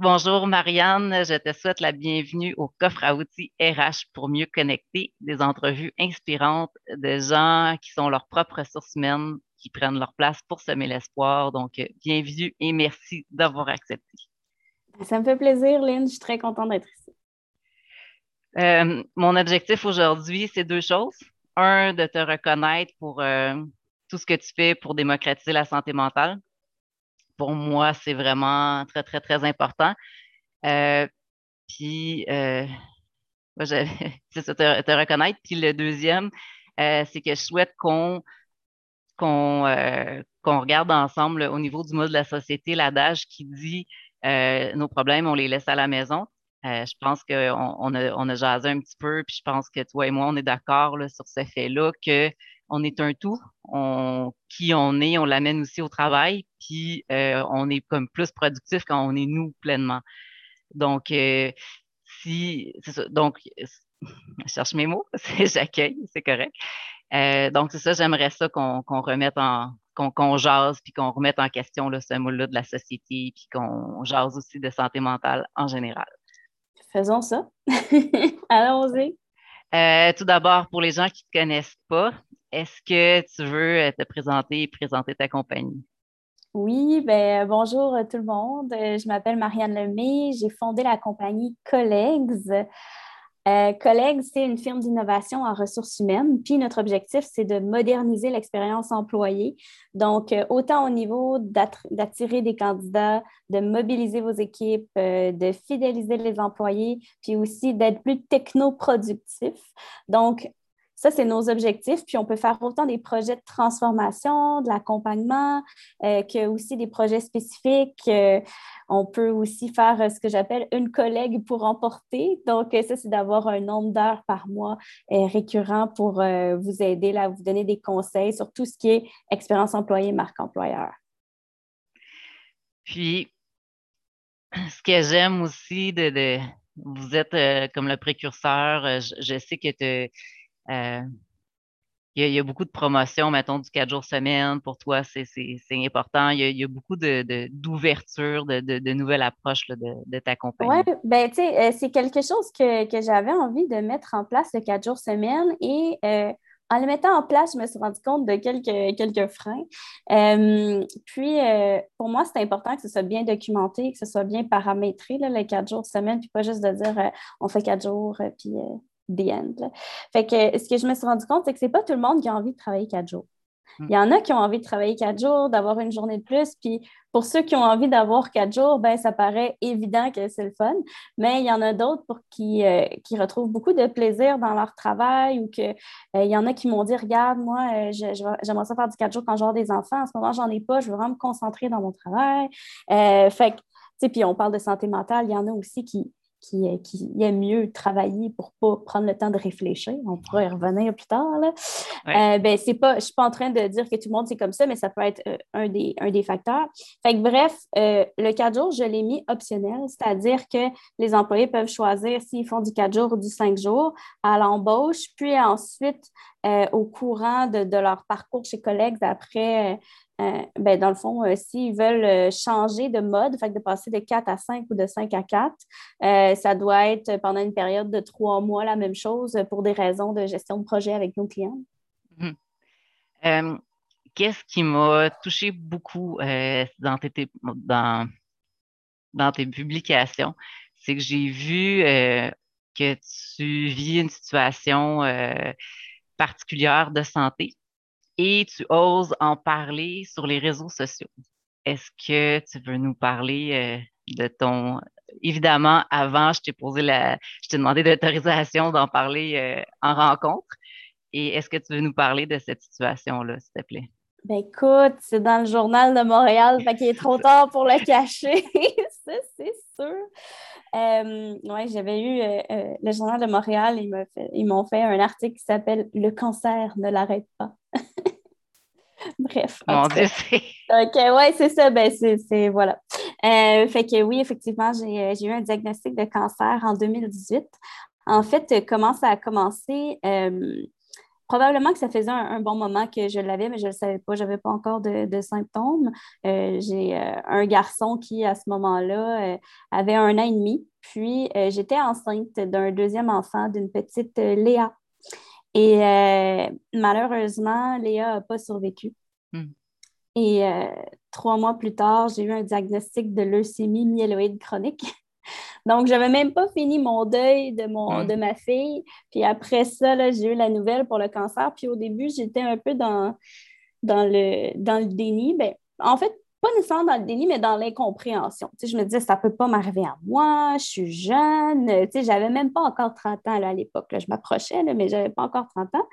Bonjour Marianne, je te souhaite la bienvenue au coffre à outils RH pour mieux connecter des entrevues inspirantes de gens qui sont leurs propres ressources humaines, qui prennent leur place pour semer l'espoir. Donc, bienvenue et merci d'avoir accepté. Ça me fait plaisir, Lynn. Je suis très contente d'être ici. Euh, mon objectif aujourd'hui, c'est deux choses. Un, de te reconnaître pour euh, tout ce que tu fais pour démocratiser la santé mentale. Pour moi, c'est vraiment très, très, très important. Euh, puis, c'est ça, te, reconnaître. Puis le deuxième, c'est que je souhaite qu'on qu'on regarde ensemble au niveau du mode de la société l'adage qui dit nos problèmes, on les laisse à la maison. Euh, je pense qu'on on a, on a jasé un petit peu, puis je pense que toi et moi, on est d'accord sur ce fait-là qu'on est un tout. On, qui on est, on l'amène aussi au travail, puis euh, on est comme plus productif quand on est nous pleinement. Donc, euh, si c'est ça, donc je cherche mes mots, j'accueille, c'est correct. donc, c'est ça, j'aimerais ça qu'on remette en qu'on jase, puis qu'on remette en question là, ce mot-là de la société, puis qu'on jase aussi de santé mentale en général. Faisons ça. Allons-y. Euh, tout d'abord, pour les gens qui ne te connaissent pas, est-ce que tu veux euh, te présenter et présenter ta compagnie? Oui, ben, bonjour tout le monde. Je m'appelle Marianne Lemay. J'ai fondé la compagnie Colleagues. Euh, Collègues, c'est une firme d'innovation en ressources humaines. Puis notre objectif, c'est de moderniser l'expérience employée. Donc, euh, autant au niveau d'attirer des candidats, de mobiliser vos équipes, euh, de fidéliser les employés, puis aussi d'être plus technoproductif. Donc, ça, c'est nos objectifs. Puis on peut faire autant des projets de transformation, de l'accompagnement, euh, que aussi des projets spécifiques. Euh, on peut aussi faire euh, ce que j'appelle une collègue pour emporter. Donc, ça, c'est d'avoir un nombre d'heures par mois récurrent pour vous aider, là, vous donner des conseils sur tout ce qui est expérience employée, marque employeur. Puis, ce que j'aime aussi de, vous êtes comme le précurseur. Je, sais que tu il y, a beaucoup de promotions, mettons, du 4 jours semaine. Pour toi, c'est important. Il y, a, beaucoup d'ouverture, de, de, de, nouvelles approches de, ta compagnie. Oui, ben, tu sais, euh, c'est quelque chose que, j'avais envie de mettre en place le 4 jours semaine. Et euh, en le mettant en place, je me suis rendu compte de quelques, quelques freins. puis, pour moi, c'est important que ce soit bien documenté, que ce soit bien paramétré, là, les 4 jours semaine, puis pas juste de dire on fait 4 jours, puis the end. Fait que ce que je me suis rendu compte, c'est que c'est pas tout le monde qui a envie de travailler quatre jours. Hmm. Il y en a qui ont envie de travailler quatre jours, d'avoir une journée de plus. Puis pour ceux qui ont envie d'avoir quatre jours, ben, ça paraît évident que c'est le fun. Mais il y en a d'autres pour qui, euh, qui retrouvent beaucoup de plaisir dans leur travail ou que euh, il y en a qui m'ont dit Regarde, moi, euh, j'aimerais ça faire du quatre jours quand j'aurai des enfants. En ce moment, j'en ai pas, je veux vraiment me concentrer dans mon travail. fait que, puis on parle de santé mentale, il y en a aussi qui, qui, euh, qui aime mieux travailler pour ne pas prendre le temps de réfléchir. On pourra y revenir plus tard. Là. Euh, ben, c'est pas, je ne suis pas en train de dire que tout le monde c'est comme ça, mais ça peut être euh, un, des, un des facteurs. Fait que, bref, le 4 jours, je l'ai mis optionnel, c'est-à-dire que les employés peuvent choisir s'ils font du 4 jours ou du 5 jours à l'embauche, puis ensuite, au courant de, de, leur parcours chez collègues après euh, ben, dans le fond, euh, s'ils veulent euh, changer de mode, de passer de 4 à 5 ou de 5 à 4, ça doit être pendant une période de trois mois la même chose pour des raisons de gestion de projet avec nos clients. Mhm. Qu'est-ce qui m'a touché beaucoup dans, tes, dans, dans, tes publications? C'est que j'ai vu que tu vis une situation particulière de santé et tu oses en parler sur les réseaux sociaux. Est-ce que tu veux nous parler euh, de ton. Évidemment, avant, je t'ai posé la. Je t'ai demandé l'autorisation d'en parler euh, en rencontre. Et est-ce que tu veux nous parler de cette situation-là, s'il te plaît? Ben écoute, c'est dans le journal de Montréal, fait qu'il est trop tard pour le cacher, ça c'est sûr. Euh, oui, j'avais eu le journal de Montréal, ils m'ont fait un article qui s'appelle Le cancer ne l'arrête pas. Bref. Mon Dieu, OK, ouais, c'est ça. Ben, c'est, voilà. Euh, fait que oui, effectivement, euh, j'ai, eu un diagnostic de cancer en 2018. En fait, comment ça a commencé? Euh, probablement que ça faisait un, bon moment que je l'avais, mais je ne le savais pas. Je n'avais pas encore de, symptômes. Euh, j'ai un garçon qui, à ce moment-là, avait un an et demi. Puis, j'étais enceinte d'un deuxième enfant, d'une petite Léa. Et malheureusement, Léa n'a pas survécu. Hmm. Et trois mois plus tard, j'ai eu un diagnostic de leucémie myéloïde chronique. Donc, je n'avais même pas fini mon deuil de, mon, de ma fille. Puis après ça, j'ai eu la nouvelle pour le cancer. Puis au début, j'étais un peu dans, dans, le, dans le déni. Ben, en fait, pas nécessairement dans le déni, mais dans l'incompréhension. je me disais, ça ne peut pas m'arriver à moi, je suis jeune. Tu sais, j'avais même pas encore 30 ans à l'époque. Je m'approchais, mais je n'avais pas encore 30 ans.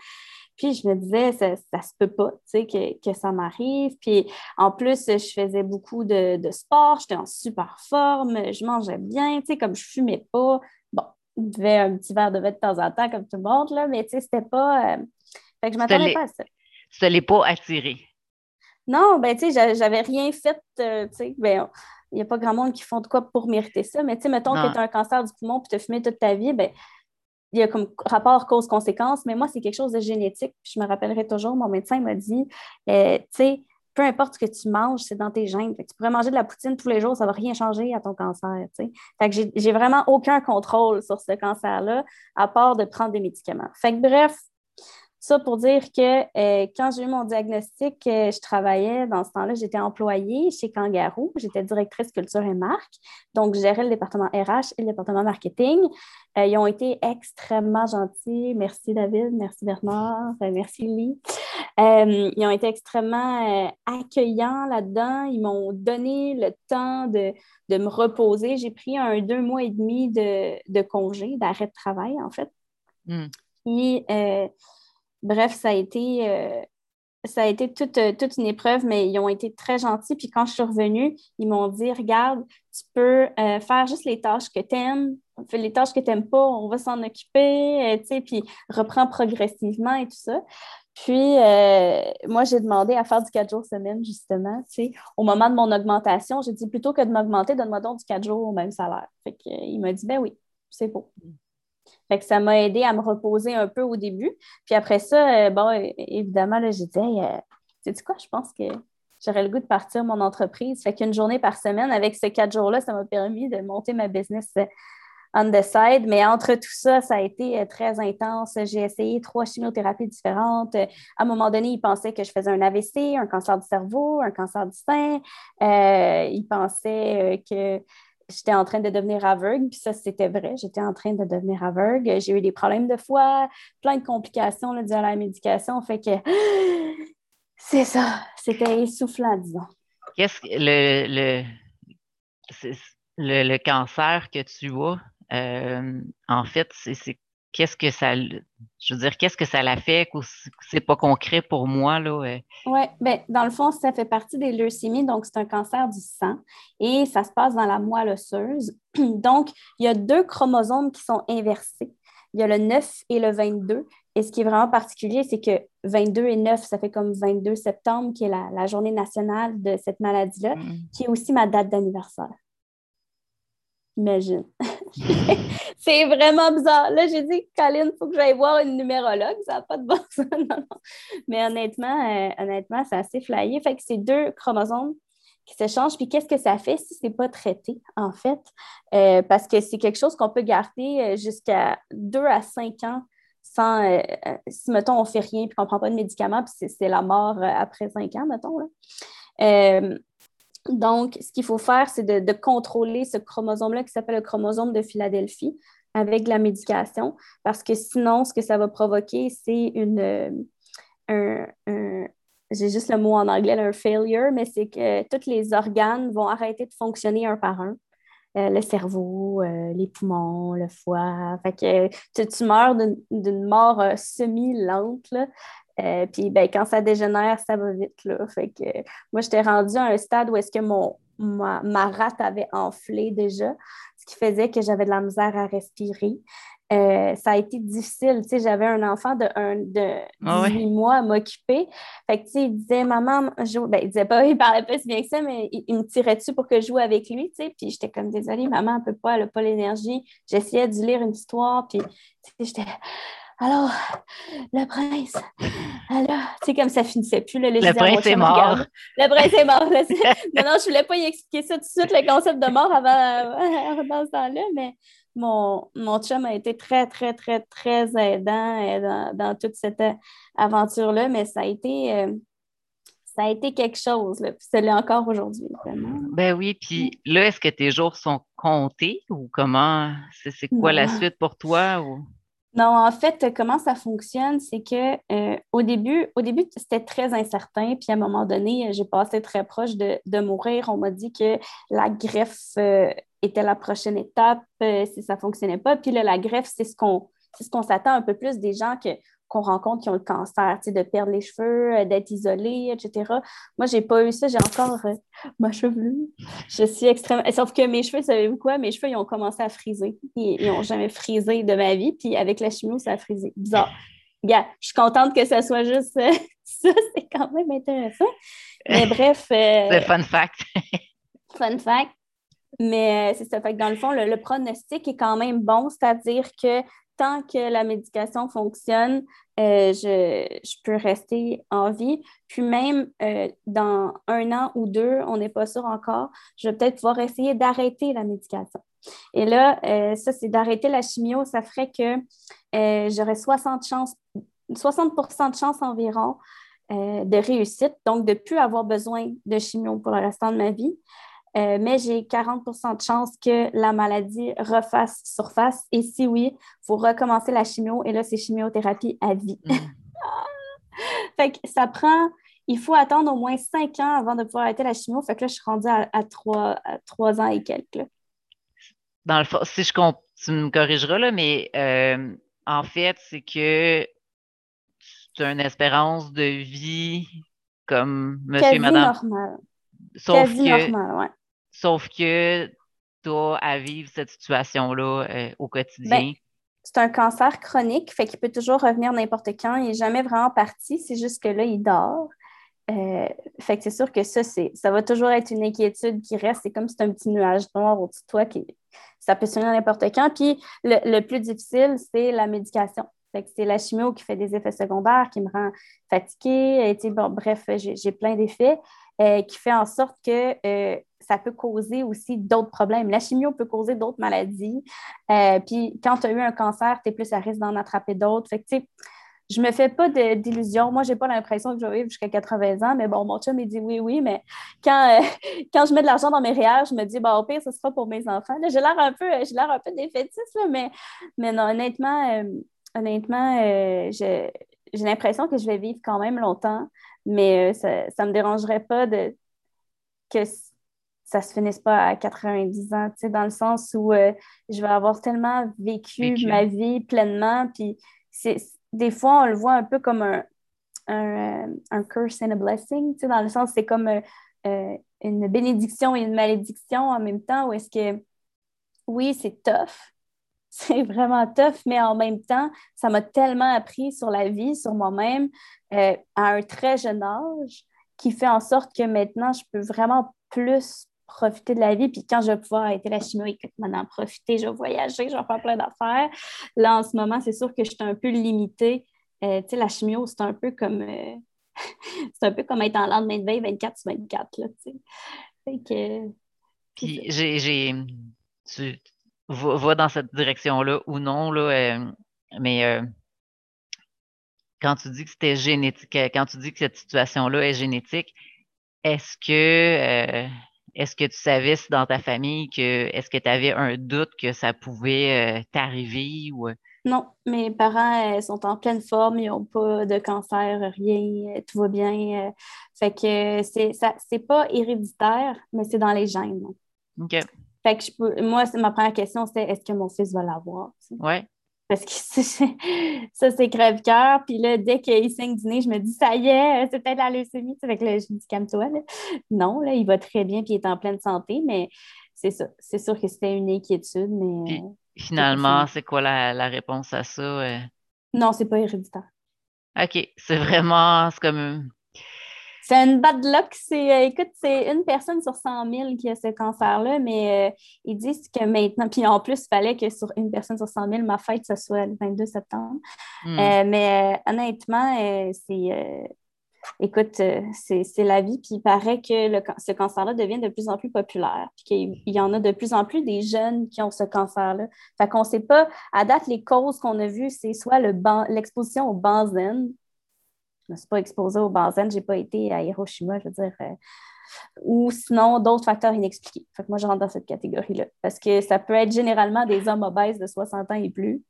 Puis je me disais, ça, ne se peut pas, tu sais, que, ça m'arrive. Puis en plus, je faisais beaucoup de, sport, j'étais en super forme, je mangeais bien, tu sais, comme je fumais pas. Bon, je buvais un petit verre de vin de temps en temps, comme tout le monde, là, mais tu sais, c'était pas. Euh, fait que je m'attendais pas à ça. Ça ne l'est pas attiré. Non, ben tu sais, j'avais rien fait, euh, tu sais, ben il n'y a pas grand monde qui font de quoi pour mériter ça, mais tu sais, mettons que tu as un cancer du poumon puis tu as fumé toute ta vie, ben il y a comme rapport cause-conséquence, mais moi, c'est quelque chose de génétique. je me rappellerai toujours, mon médecin m'a dit, euh, tu sais, peu importe ce que tu manges, c'est dans tes gènes. tu pourrais manger de la poutine tous les jours, ça ne va rien changer à ton cancer. Fait que j'ai vraiment aucun contrôle sur ce cancer-là, à part de prendre des médicaments. Fait que bref, ça pour dire que euh, quand j'ai eu mon diagnostic, euh, je travaillais dans ce temps-là, j'étais employée chez Kangaroo, j'étais directrice culture et marque, donc je gérais le département RH et le département marketing. Euh, ils ont été extrêmement gentils. Merci David, merci Bernard, merci Lee. ils ont été extrêmement accueillants là-dedans. Ils m'ont donné le temps de, me reposer. J'ai pris un deux mois et demi de, congé, d'arrêt de travail en fait. Hmm. Et bref, ça a été, euh, ça a été toute, euh, toute, une épreuve, mais ils ont été très gentils. Puis quand je suis revenue, ils m'ont dit Regarde, tu peux euh, faire juste les tâches que tu aimes. Les tâches que tu n'aimes pas, on va s'en occuper, tu sais, puis reprends progressivement et tout ça. Puis, moi, j'ai demandé à faire du 4 jours semaine, justement. Tu sais. Au moment de mon augmentation, j'ai dit plutôt que de m'augmenter, donne-moi donc du 4 jours au même salaire. Fait il m'a dit, ben oui, c'est beau. Fait que ça m'a aidé à me reposer un peu au début. Puis après ça, euh, évidemment, là, j'ai dit, euh, sais-tu quoi, je pense que j'aurais le goût de partir mon entreprise. Fait qu'une journée par semaine, avec ces quatre jours-là, ça m'a permis de monter ma business euh, on the side. Mais entre tout ça, ça a été très intense. J'ai essayé trois chimiothérapies différentes. À un moment donné, ils pensaient que je faisais un AVC, un cancer du cerveau, un cancer du sein. ils pensaient que j'étais en train de devenir aveugle, puis ça, c'était vrai, j'étais en train de devenir aveugle. J'ai eu des problèmes de foie, plein de complications là, la médication, fait que c'est ça, c'était essoufflant, disons. Qu'est-ce que le, le, le, cancer que tu as, euh, en fait, c'est qu'est-ce que ça, je veux dire, qu'est-ce que ça l'affecte ou c'est pas concret pour moi, là? Oui, ben, dans le fond, ça fait partie des leucémies, donc c'est un cancer du sang et ça se passe dans la moelle osseuse. Donc, il y a deux chromosomes qui sont inversés. Il y a le 9 et le 22. Et ce qui est vraiment particulier, c'est que 22 et 9, ça fait comme 22 septembre, qui est la, journée nationale de cette maladie-là, mm. qui est aussi ma date d'anniversaire. Imagine. c'est vraiment bizarre. Là, j'ai dit, Colin, il faut que j'aille voir une numérologue. Ça n'a pas de bon sens. Mais honnêtement, euh, honnêtement, c'est assez flyé. Fait que c'est deux chromosomes qui s'échangent. Puis qu'est-ce que ça fait si ce n'est pas traité, en fait? Euh, parce que c'est quelque chose qu'on peut garder euh, jusqu'à deux à cinq ans sans, si, mettons, on ne fait rien puis qu'on ne prend pas de médicaments, puis c'est la mort après cinq ans, mettons. Là. Donc, ce qu'il faut faire, c'est de, contrôler ce chromosome-là qui s'appelle le chromosome de Philadelphie avec la médication, parce que sinon, ce que ça va provoquer, c'est une, un, j'ai juste le mot en anglais, un failure, mais c'est que tous les organes vont arrêter de fonctionner un par un. Euh, le cerveau, euh, les poumons, le foie. Fait que tu, meurs d'une mort euh, semi-lente. Euh, puis ben, quand ça dégénère, ça va vite. Là. Fait que, moi, j'étais rendue à un stade où est-ce que mon, ma, rate avait enflé déjà, ce qui faisait que j'avais de la misère à respirer. Euh, ça a été difficile. Tu sais, j'avais un enfant de, un, de 18 ah mois à m'occuper. Fait que, tu sais, il disait, maman, je... ben, il disait pas, il parlait pas si bien que ça, mais il, me tirait dessus pour que je joue avec lui, tu sais. Puis j'étais comme, désolée, maman, elle peut pas, elle a pas l'énergie. J'essayais de lire une histoire, puis, tu sais, j'étais alors, le prince, alors, c'est comme ça finissait plus. le prince est mort. Le prince est mort. non, non, je voulais pas y expliquer ça tout de suite, le concept de mort avant, dans ce temps-là, mais mon, mon chum a été très, très, très, très aidant euh, dans, toute cette aventure-là, mais ça a été. Euh, ça a été quelque chose, puis c'est là encore aujourd'hui. Ben oui, puis là, est-ce que tes jours sont comptés ou comment? C'est quoi la suite pour toi? Ou... Non, en fait, comment ça fonctionne, c'est que euh, au début, au début, c'était très incertain. Puis à un moment donné, j'ai passé très proche de, mourir. On m'a dit que la greffe euh, était la prochaine étape euh, si ça ne fonctionnait pas. Puis là, la greffe, c'est ce qu'on ce qu'on s'attend un peu plus des gens que qu'on rencontre qui ont le cancer, de perdre les cheveux, euh, d'être isolé, etc. Moi, j'ai pas eu ça, j'ai encore euh, ma chevelure. Je suis extrêmement. Sauf que mes cheveux, savez-vous quoi? Mes cheveux, ils ont commencé à friser. Ils n'ont jamais frisé de ma vie. Puis avec la chimio, ça a frisé. Bizarre. Gars, je suis contente que ça soit juste euh, ça, c'est quand même intéressant. Mais bref. c'est fun fact. fun fact. Mais c'est ça. Fait que dans le fond, le pronostic est quand même bon, c'est-à-dire que tant que la médication fonctionne, euh, je, peux rester en vie. Puis même euh, dans un an ou deux, on n'est pas sûr encore, je vais peut-être pouvoir essayer d'arrêter la médication. Et là, euh, ça, c'est d'arrêter la chimio, ça ferait que j'aurais 60, chances, 60 de chance environ de réussite, donc de ne plus avoir besoin de chimio pour le restant de ma vie. Euh, mais j'ai 40% de chance que la maladie refasse surface. Et si oui, il faut recommencer la chimio. Et là, c'est chimiothérapie à vie. Mm. fait que ça prend, il faut attendre au moins cinq ans avant de pouvoir arrêter la chimio. Fait que là, je suis rendue à, trois, ans et quelques. Dans le fond, si je compte, tu me corrigeras, là, mais euh, en fait, c'est que tu as une espérance de vie comme monsieur et madame. Normal. Sauf que, normal, ouais. Sauf que as à vivre cette situation-là euh, au quotidien. Ben, c'est un cancer chronique, fait qu'il peut toujours revenir n'importe quand. Il n'est jamais vraiment parti, c'est juste que là, il dort. Euh, fait que c'est sûr que ça, ça va toujours être une inquiétude qui reste. C'est comme si c'est un petit nuage noir au-dessus de toi qui ça peut sonner n'importe quand. Puis le, plus difficile, c'est la médication. c'est la chimio qui fait des effets secondaires, qui me rend fatiguée. Et, bref, j'ai plein d'effets. Euh, qui fait en sorte que ça peut causer aussi d'autres problèmes. La chimio peut causer d'autres maladies. Euh, puis quand tu as eu un cancer, tu es plus à risque d'en attraper d'autres. Fait que, tu sais, je me fais pas d'illusions. Moi, j'ai pas l'impression que je vais vivre jusqu'à 80 ans, mais bon, mon chum, il dit oui, oui, mais quand, quand je mets de l'argent dans mes REER, je me dis, bon, au pire, ce sera pour mes enfants. J'ai l'air un peu, j'ai l'air un peu défaitiste, mais, mais non, honnêtement, honnêtement, j'ai l'impression que je vais vivre quand même longtemps. Mais euh, ça ne me dérangerait pas de, que ça se finisse pas à 90 ans, dans le sens où euh, je vais avoir tellement vécu, ma vie pleinement. Puis des fois, on le voit un peu comme un, un, un curse and a blessing, dans le sens c'est comme euh, une bénédiction et une malédiction en même temps, où est-ce que, oui, c'est tough, c'est vraiment tough, mais en même temps, ça m'a tellement appris sur la vie, sur moi-même, euh, à un très jeune âge, qui fait en sorte que maintenant, je peux vraiment plus profiter de la vie. Puis quand je vais pouvoir arrêter la chimio, écoute, maintenant profiter, je vais voyager, je vais faire plein d'affaires. Là, en ce moment, c'est sûr que je suis un peu limitée. Euh, tu sais, la chimio, c'est un peu comme euh, c'est un peu comme être en lendemain de veille 24 sur 24, là, tu sais. Fait que... Puis j'ai va, dans cette direction-là ou non, là, euh, mais quand tu dis que c'était génétique, quand tu dis que cette situation-là est génétique, est-ce que est-ce que tu savais dans ta famille que est-ce que tu avais un doute que ça pouvait t'arriver ou non, mes parents sont en pleine forme, ils n'ont pas de cancer, rien, tout va bien. fait que c'est ça c'est pas héréditaire, mais c'est dans les gènes. OK. Fait que je peux, moi, ma première question, c'était est-ce que mon fils va l'avoir? Oui. Parce que ça, c'est crève-cœur. Puis là, dès qu'il saigne du nez, je me dis, ça y est, c'est peut-être la leucémie. Fait que là, je dis, calme-toi. Non, là, il va très bien, puis il est en pleine santé, mais c'est ça. C'est sûr que c'était une inquiétude, mais. Euh, finalement, c'est quoi la, réponse à ça? Euh? Non, c'est pas héréditaire. OK. C'est vraiment, c'est comme C'est une bad luck. C'est, euh, écoute, c'est une personne sur 100 000 qui a ce cancer-là, mais euh, ils disent que maintenant, puis en plus, il fallait que sur une personne sur 100 000, ma fête, ce soit le 22 septembre. Hmm. Euh, mais honnêtement, c'est. écoute, c'est, la vie, puis il paraît que le, ce cancer-là devient de plus en plus populaire, puis qu'il y en a de plus en plus des jeunes qui ont ce cancer-là. Fait qu'on ne sait pas, à date, les causes qu'on a vues, c'est soit le l'exposition au benzène, je ne me suis pas exposée au benzène, je n'ai pas été à Hiroshima, je veux dire. Euh, ou sinon, d'autres facteurs inexpliqués. Fait que moi, je rentre dans cette catégorie-là. Parce que ça peut être généralement des hommes obèses de 60 ans et plus.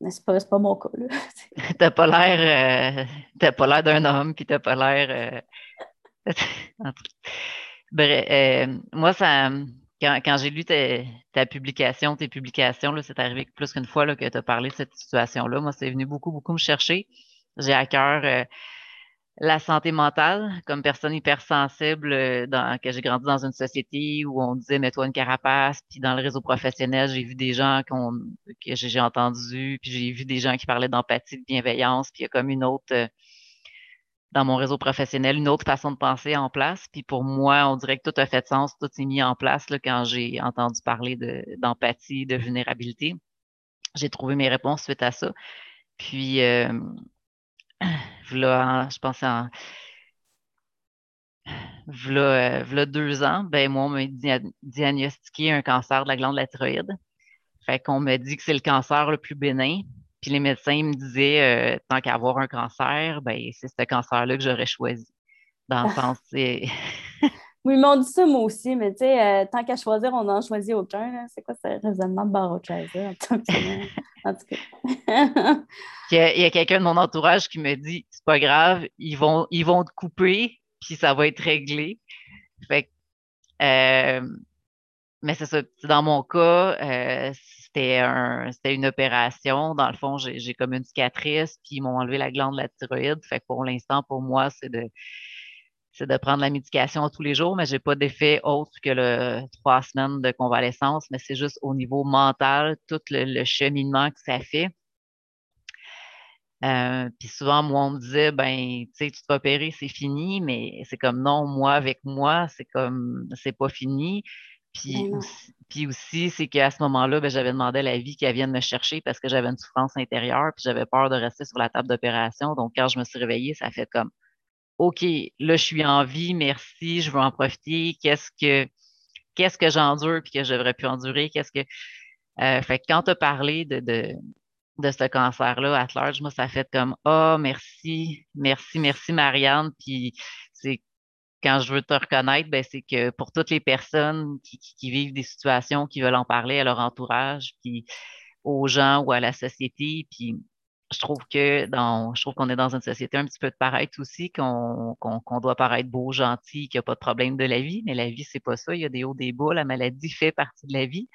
Mais ce n'est pas, mon cas. t'as pas l'air euh, pas l'air d'un homme, puis t'as pas l'air. Euh, Bref, moi, ça. Quand, j'ai lu ta, publication, tes publications, c'est arrivé plus qu'une fois là, que tu as parlé de cette situation-là. Moi, c'est venu beaucoup, beaucoup me chercher. J'ai à cœur euh, la santé mentale comme personne hypersensible euh, dans, que j'ai grandi dans une société où on disait mets-toi une carapace puis dans le réseau professionnel j'ai vu des gens que j'ai entendu puis j'ai vu des gens qui parlaient d'empathie de bienveillance puis il y a comme une autre euh, dans mon réseau professionnel une autre façon de penser en place. Puis pour moi on dirait que tout a fait sens tout s'est mis en place quand j'ai entendu parler d'empathie de, vulnérabilité. J'ai trouvé mes réponses suite à ça. Puis je pense en v'là, euh, deux ans, ben moi, on m'a diagnostiqué un cancer de la glande de la thyroïde. Fait qu'on m'a dit que c'est le cancer le plus bénin. Puis les médecins me disaient, euh, tant qu'à avoir un cancer, ben c'est ce cancer-là que j'aurais choisi. Dans le ah. sens, c'est... Oui, ils m'ont dit ça, moi aussi, mais tu sais, euh, tant qu'à choisir, on n'en choisit aucun. C'est quoi ce raisonnement de Barochaiser? En tout cas. il y a, quelqu'un de mon entourage qui me dit c'est pas grave, ils vont, ils vont te couper, puis ça va être réglé. Fait euh, mais c'est ça. Dans mon cas, euh, c'était un, une opération. Dans le fond, j'ai comme une cicatrice, puis ils m'ont enlevé la glande de la thyroïde. Fait que pour l'instant, pour moi, c'est de c'est de prendre la médication tous les jours, mais j'ai pas d'effet autre que le trois semaines de convalescence, mais c'est juste au niveau mental, tout le, cheminement que ça fait. Euh, puis souvent, moi, on me disait, ben, tu sais, tu te vas opérer, c'est fini, mais c'est comme non, moi, avec moi, c'est comme, c'est pas fini. Puis, ben aussi, puis aussi, c'est qu'à ce moment-là, ben, j'avais demandé à la vie qu'elle vienne me chercher parce que j'avais une souffrance intérieure, puis j'avais peur de rester sur la table d'opération. Donc, quand je me suis réveillée, ça fait comme, OK, là, je suis en vie, merci, je veux en profiter. Qu'est-ce que qu'est-ce que j'endure puis que j'aurais pu endurer? Qu'est-ce que. Euh, fait que quand tu as parlé de, de, de ce cancer-là à large, moi, ça fait comme Ah, oh, merci, merci, merci, Marianne. Puis c'est quand je veux te reconnaître, ben, c'est que pour toutes les personnes qui, qui, vivent des situations, qui veulent en parler à leur entourage, puis aux gens ou à la société, puis je trouve que dans, je trouve qu'on est dans une société un petit peu de paraître aussi, qu'on doit paraître beau, gentil, qu'il n'y a pas de problème de la vie, mais la vie, c'est pas ça. Il y a des hauts, des bas. La maladie fait partie de la vie.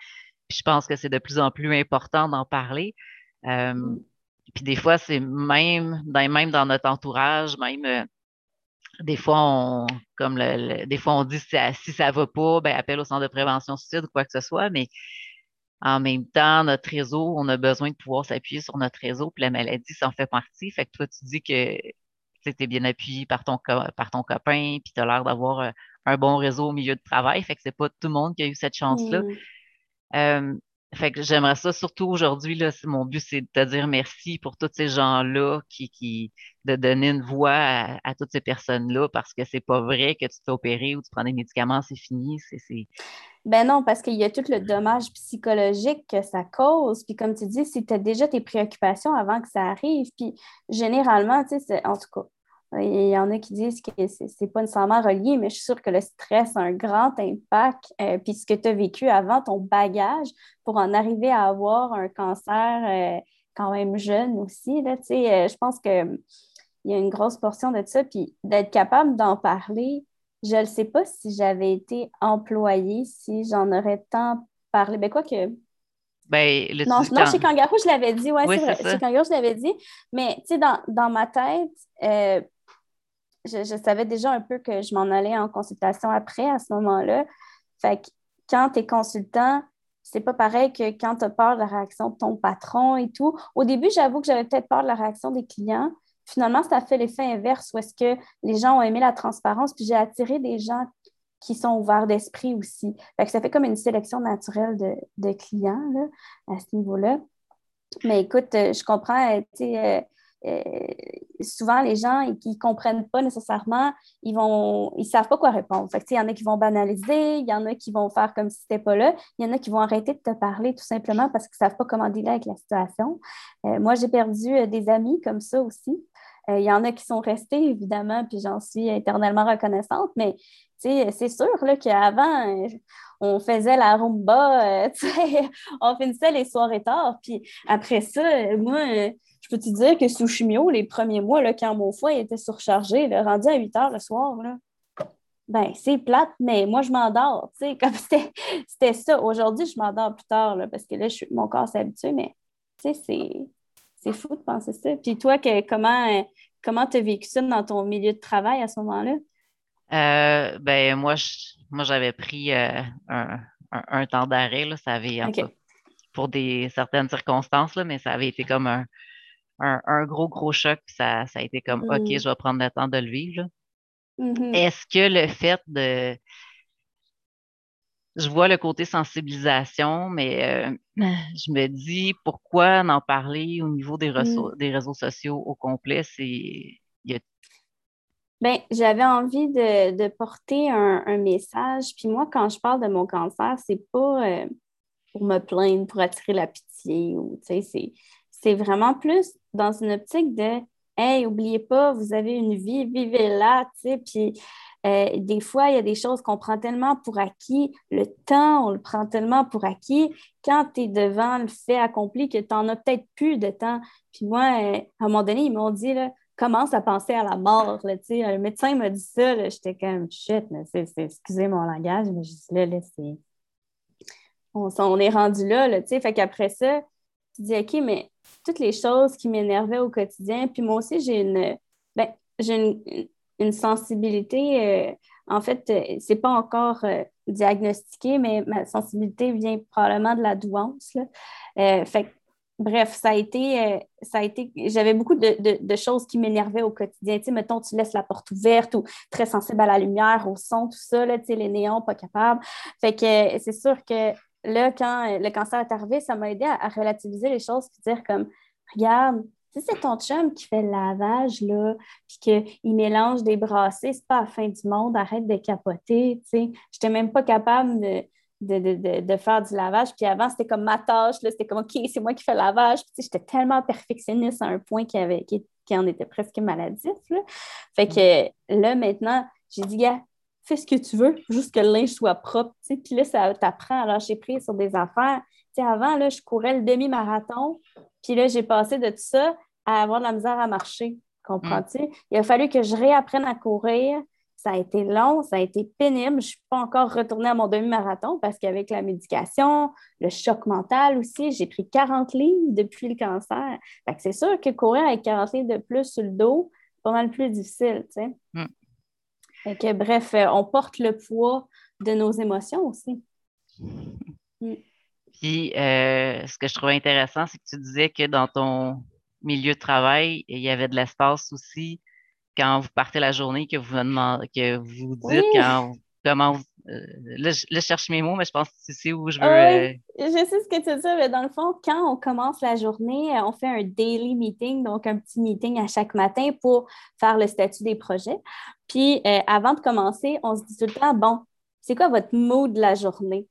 je pense que c'est de plus en plus important d'en parler. Euh, mmh. puis des fois, c'est même dans, même dans notre entourage, même euh, des fois, on, comme le, des fois, on dit si ça, si ça va pas, ben, appelle au centre de prévention suicide ou quoi que ce soit, mais en même temps, notre réseau, on a besoin de pouvoir s'appuyer sur notre réseau, puis la maladie, ça en fait partie. Fait que toi, tu dis que tu es bien appuyé par ton, par ton copain, puis tu as l'air d'avoir euh, un bon réseau au milieu de travail. Fait que c'est pas tout le monde qui a eu cette chance-là. Mmh. Euh, fait que j'aimerais ça, surtout aujourd'hui, là, mon but, c'est de te dire merci pour tous ces gens-là qui, qui, de donner une voix à, toutes ces personnes-là parce que c'est pas vrai que tu te fais opérer ou tu prends des médicaments, c'est fini. C'est, Ben non, parce qu'il y a tout le dommage psychologique que ça cause. Puis comme tu dis, si tu as déjà tes préoccupations avant que ça arrive, puis généralement, tu sais, en tout cas, il y en a qui disent que ce n'est pas nécessairement relié, mais je suis sûre que le stress a un grand impact. Euh, puis ce que tu as vécu avant, ton bagage, pour en arriver à avoir un cancer euh, quand même jeune aussi, là, euh, je pense qu'il y a une grosse portion de ça. Puis d'être capable d'en parler, je ne sais pas si j'avais été employée, si j'en aurais tant parlé. Ben quoi que ben, non, non, chez Kangaroo, je l'avais dit, ouais, c'est vrai. Chez Kangaroo, je l'avais dit. Mais, tu sais, dans, dans, ma tête, je, savais déjà un peu que je m'en allais en consultation après à ce moment-là. Fait que quand tu es consultant, c'est pas pareil que quand tu as peur de la réaction de ton patron et tout. Au début, j'avoue que j'avais peut-être peur de la réaction des clients. Finalement, ça fait l'effet inverse où est-ce que les gens ont aimé la transparence, puis j'ai attiré des gens qui sont ouverts d'esprit aussi. Ça fait comme une sélection naturelle de, clients là, à ce niveau-là. Mais écoute, euh, je comprends, euh, tu sais, euh, souvent les gens qui ne comprennent pas nécessairement, ils vont ils savent pas quoi répondre. Il y en a qui vont banaliser, il y en a qui vont faire comme si c'était pas là, il y en a qui vont arrêter de te parler tout simplement parce qu'ils ne savent pas comment dealer avec la situation. moi, j'ai perdu des amis comme ça aussi. Il y en a qui sont restés, évidemment, puis j'en suis éternellement reconnaissante, mais c'est sûr qu'avant, on faisait la rumba, euh, on finissait les soirées tard. Puis après ça, moi, je peux te dire que sous chimio, les premiers mois, là, quand mon foie était surchargé, là, rendu à 8 heures le soir, là, ben, c'est plate, mais moi, je m'endors. Comme c'était ça. Aujourd'hui, je m'endors plus tard là, parce que là, mon corps s'est habitué, mais c'est fou de penser ça. Puis toi, comment comment tu as vécu ça dans ton milieu de travail à ce moment-là? Euh, ben, moi, moi, j'avais pris euh, un, temps d'arrêt. Ça avait, pour des certaines circonstances, là, mais ça avait été comme un, un, gros, gros choc. Ça, ça a été comme OK, mm. je vais prendre le temps de le vivre. Mm-hmm. Est-ce que le fait de. Je vois le côté sensibilisation, mais euh, je me dis pourquoi en parler au niveau des, mm. des réseaux sociaux au complet? C'est. A Bien, j'avais envie de, porter un, message. Puis moi, quand je parle de mon cancer, c'est pas euh, pour me plaindre, pour attirer la pitié. Ou, c'est vraiment plus dans une optique de Hey, oubliez pas, vous avez une vie, vivez-la. Puis euh, des fois, il y a des choses qu'on prend tellement pour acquis. Le temps, on le prend tellement pour acquis. Quand tu es devant le fait accompli, que tu n'en as peut-être plus de temps. Puis moi, euh, à un moment donné, ils m'ont dit là, commence à penser à la mort. Là, le médecin m'a dit ça, j'étais comme shit, mais c'est, excusez mon langage, mais je dis là, là c'est. On, est rendu là, là sais. fait qu'après ça, tu dis OK, mais toutes les choses qui m'énervaient au quotidien, puis moi aussi, j'ai une, ben, j'ai une, sensibilité. Euh, en fait, euh, c'est pas encore euh, diagnostiqué, mais ma sensibilité vient probablement de la douance. Bref, ça a été, ça a été, j'avais beaucoup de, choses qui m'énervaient au quotidien. Tu sais, mettons, tu laisses la porte ouverte ou très sensible à la lumière, au son, tout ça, tu sais, les néons, pas que c'est sûr que là, quand le cancer est arrivé, ça m'a aidé à, relativiser les choses, puis dire comme, regarde, si c'est ton chum qui fait le lavage, là, puis qu'il mélange des brassées, c'est pas la fin du monde, arrête de capoter, tu sais. J'étais même pas capable de de, faire du lavage. Puis avant, c'était comme ma tâche, c'était comme OK, c'est moi qui fais le lavage. Puis j'étais tellement perfectionniste à un point qui, avait, en était presque maladif. Fait que là, maintenant, j'ai dit, gars, fais ce que tu veux, juste que le linge soit propre. Puis là, ça t'apprend à lâcher prise sur des affaires. Avant, là, je courais le demi-marathon. Puis là, j'ai passé de tout ça à avoir de la misère à marcher. Comprends-tu? Mm. Il a fallu que je réapprenne à courir ça a été long, ça a été pénible. Je ne suis pas encore retournée à mon demi-marathon parce qu'avec la médication, le choc mental aussi, j'ai pris 40 livres depuis le cancer. c'est sûr que courir avec 40 livres de plus sur le dos, c'est pas mal plus difficile, tu sais. Hmm. bref, euh, on porte le poids de nos émotions aussi. Hmm. Puis, euh, ce que je trouvais intéressant, c'est que tu disais que dans ton milieu de travail, il y avait de l'espace aussi quand vous partez la journée, que vous, que vous dites quand, comment vous, euh, là, je, cherche mes mots, mais je pense que tu sais où je veux. Euh, je sais ce que tu dis, mais dans le fond, quand on commence la journée, on fait un daily meeting, donc un petit meeting à chaque matin pour faire le statut des projets. Puis avant de commencer, on se dit tout le temps, bon, c'est quoi votre mood de la journée?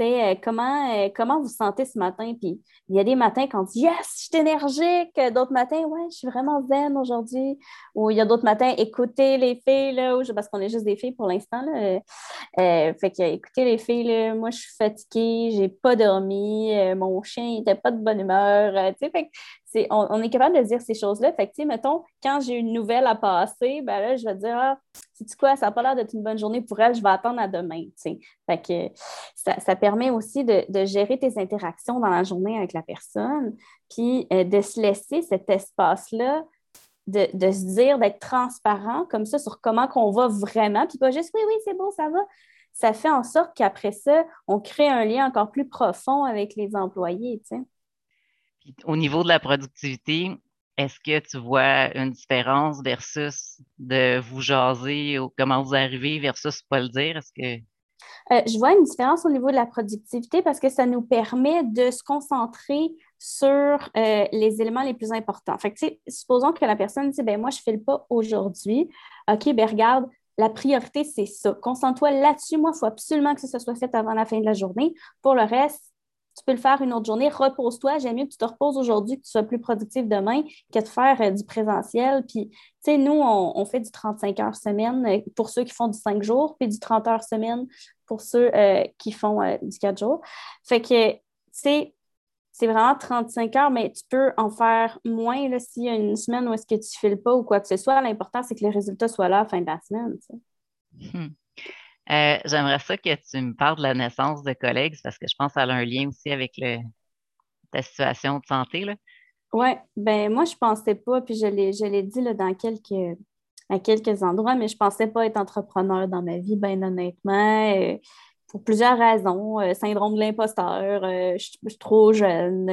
Euh, comment, euh, comment vous sentez ce matin? Puis il y a des matins quand on dit Yes, je suis énergique. D'autres matins, ouais, je suis vraiment zen aujourd'hui. Ou il y a d'autres matins, écoutez les filles, là, parce qu'on est juste des filles pour l'instant. Euh, fait que écoutez les filles, moi je suis fatiguée, j'ai pas dormi, mon chien n'était pas de bonne humeur. fait on, est capable de dire ces choses-là. Fait que, mettons, quand j'ai une nouvelle à passer, ben là, je vais dire, ah, sais quoi, ça n'a pas l'air d'être une bonne journée pour elle, je vais attendre à demain. Fait que ça, permet aussi de, gérer tes interactions dans la journée avec la personne, puis euh, de se laisser cet espace-là de, se dire, d'être transparent comme ça sur comment qu'on va vraiment, puis pas juste oui, oui, c'est bon, ça va. Ça fait en sorte qu'après ça, on crée un lien encore plus profond avec les employés. Au niveau de la productivité, est-ce que tu vois une différence versus de vous jaser ou comment vous arrivez versus pas le dire? Est-ce que euh, je vois une différence au niveau de la productivité parce que ça nous permet de se concentrer sur euh, les éléments les plus importants. Fait que, supposons que la personne dit ben moi, je ne fais le pas aujourd'hui. OK, ben regarde, la priorité, c'est ça. Concentre-toi là-dessus. Moi, il faut absolument que ça soit fait avant la fin de la journée. Pour le reste, tu peux le faire une autre journée. Repose-toi. J'aime mieux que tu te reposes aujourd'hui, que tu sois plus productif demain, que de faire euh, du présentiel. Puis, tu sais, nous, on, fait du 35 heures semaine euh, pour ceux qui font du 5 jours, puis du 30 heures semaine pour ceux euh, qui font du 4 jours. Fait que, c'est c'est vraiment 35 heures, mais tu peux en faire moins s'il y a une semaine où est-ce que tu ne files pas ou quoi que ce soit. L'important, c'est que les résultats soient là à la fin de la semaine. Euh, j'aimerais ça que tu me parles de la naissance de collègues parce que je pense qu'elle a un lien aussi avec ta situation de santé. Oui, ben moi, je ne pensais pas, puis je l'ai dit là, dans quelques, à quelques endroits, mais je ne pensais pas être entrepreneur dans ma vie, bien honnêtement. Euh, pour plusieurs raisons. Euh, syndrome de l'imposteur, je, suis trop jeune.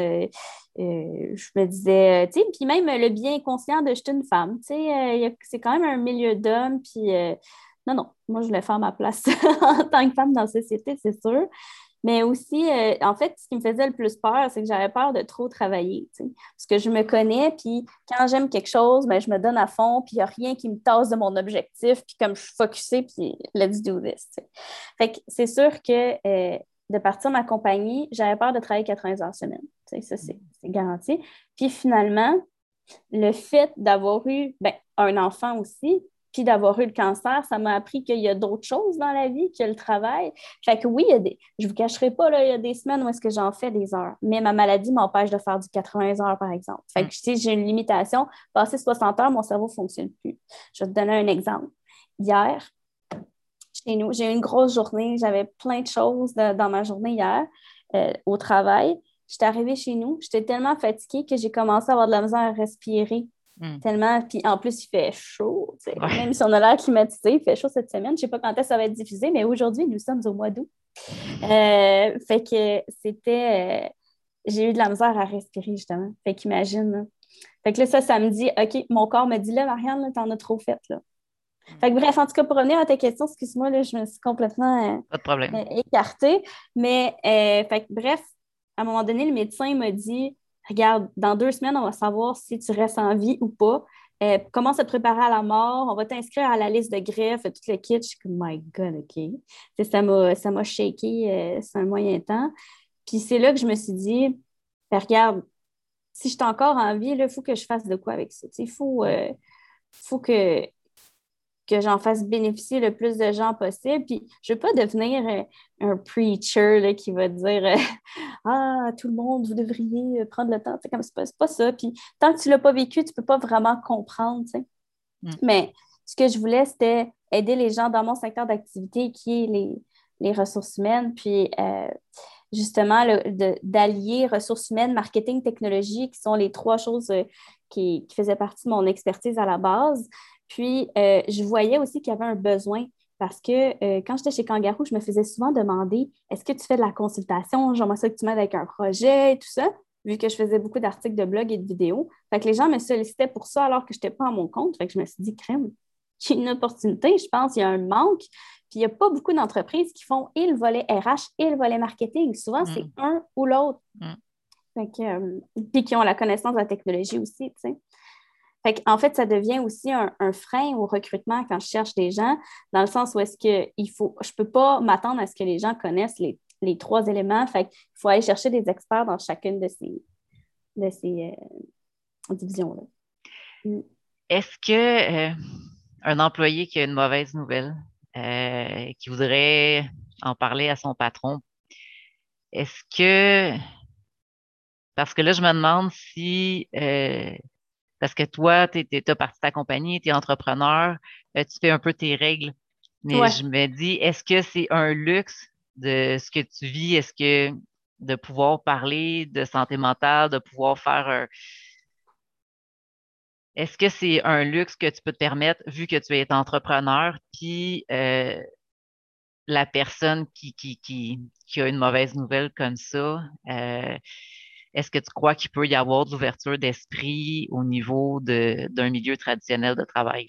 Je me disais, tu sais, puis même le bien conscient de je une femme, tu sais, c'est quand même un milieu d'hommes, puis non, non, moi je voulais faire ma place en tant que femme dans la société, c'est sûr. Mais aussi, euh, en fait, ce qui me faisait le plus peur, c'est que j'avais peur de trop travailler. Parce que je me connais, puis quand j'aime quelque chose, ben, je me donne à fond, puis il n'y a rien qui me tasse de mon objectif, puis comme je suis focusée, puis let's do this. Fait que c'est sûr que euh, de partir ma compagnie, j'avais peur de travailler 80 heures semaine. Ça, c'est garanti. Puis finalement, le fait d'avoir eu ben, un enfant aussi, puis d'avoir eu le cancer, ça m'a appris qu'il y a d'autres choses dans la vie que le travail. Fait que oui, il y a des, je ne vous cacherai pas, là, il y a des semaines où est-ce que j'en fais des heures. Mais ma maladie m'empêche de faire du 80 heures, par exemple. Fait que mm. si j'ai une limitation, passer 60 heures, mon cerveau ne fonctionne plus. Je vais te donner un exemple. Hier, chez nous, j'ai eu une grosse journée. J'avais plein de choses dans ma journée hier euh, au travail. J'étais arrivée chez nous, j'étais tellement fatiguée que j'ai commencé à avoir de la misère à respirer. Hmm. Tellement, puis en plus, il fait chaud. Même si on a l'air climatisé, il fait chaud cette semaine. Je ne sais pas quand est-ce que ça va être diffusé, mais aujourd'hui, nous sommes au mois d'août. Euh, fait que c'était. Euh, j'ai eu de la misère à respirer, justement. Fait qu'imagine. Fait que là, ça, ça me dit, OK, mon corps me dit là, Marianne, t'en as trop fait. Là. Fait que bref, en tout cas, pour revenir à ta question, excuse-moi, là, je me suis complètement euh, écartée. Mais fait que, bref, à un moment donné, le médecin m'a dit regarde, dans deux semaines, on va savoir si tu restes en vie ou pas. Euh, commence à te préparer à la mort. On va t'inscrire à la liste de greffe, tout le kit. Je suis comme, my God, OK. ça m'a shaké, euh, c'est un moyen temps. Puis c'est là que je me suis dit, ben, regarde, si je suis encore en vie, il faut que je fasse de quoi avec ça. Il faut, euh, faut que, que j'en fasse bénéficier le plus de gens possible. Puis je ne veux pas devenir euh, un preacher qui va dire euh, Ah, tout le monde, vous devriez prendre le temps. C'est comme c'est pas, pas ça. Puis tant que tu ne l'as pas vécu, tu ne peux pas vraiment comprendre. Mm. Mais ce que je voulais, c'était aider les gens dans mon secteur d'activité qui est les, ressources humaines. Puis euh, justement, d'allier ressources humaines, marketing, technologie, qui sont les trois choses qui, qui, faisaient partie de mon expertise à la base. Puis, euh, je voyais aussi qu'il y avait un besoin parce que euh, quand j'étais chez Kangaroo, je me faisais souvent demander est-ce que tu fais de la consultation? J'aimerais ça que tu m'aides avec un projet et tout ça, vu que je faisais beaucoup d'articles de blog et de vidéos. Fait que les gens me sollicitaient pour ça alors que je n'étais pas à mon compte. Fait que je me suis dit crème, il y a une opportunité, je pense, il y a un manque. Puis il n'y a pas beaucoup d'entreprises qui font et le volet RH et le volet marketing. Souvent, c'est mm. un ou l'autre. Mm. Euh, puis qui ont la connaissance de la technologie aussi, tu sais. Fait en fait, ça devient aussi un, frein au recrutement quand je cherche des gens, dans le sens où est-ce que il faut, je ne peux pas m'attendre à ce que les gens connaissent les, trois éléments. Fait qu'il faut aller chercher des experts dans chacune de ces, de ces euh, divisions-là. Mm. Est-ce que euh, un employé qui a une mauvaise nouvelle, euh, qui voudrait en parler à son patron, est-ce que parce que là, je me demande si parce que toi, tu as parti de ta compagnie, tu es entrepreneur, euh, tu fais un peu tes règles. Mais je me dis, est-ce que c'est un luxe de ce que tu vis? Est-ce que de pouvoir parler de santé mentale, de pouvoir faire un. Est-ce que c'est un luxe que tu peux te permettre vu que tu es entrepreneur, puis euh, la personne qui, qui, qui, qui, a une mauvaise nouvelle comme ça, euh, est-ce que tu crois qu'il peut y avoir de l'ouverture d'esprit au niveau d'un milieu traditionnel de travail?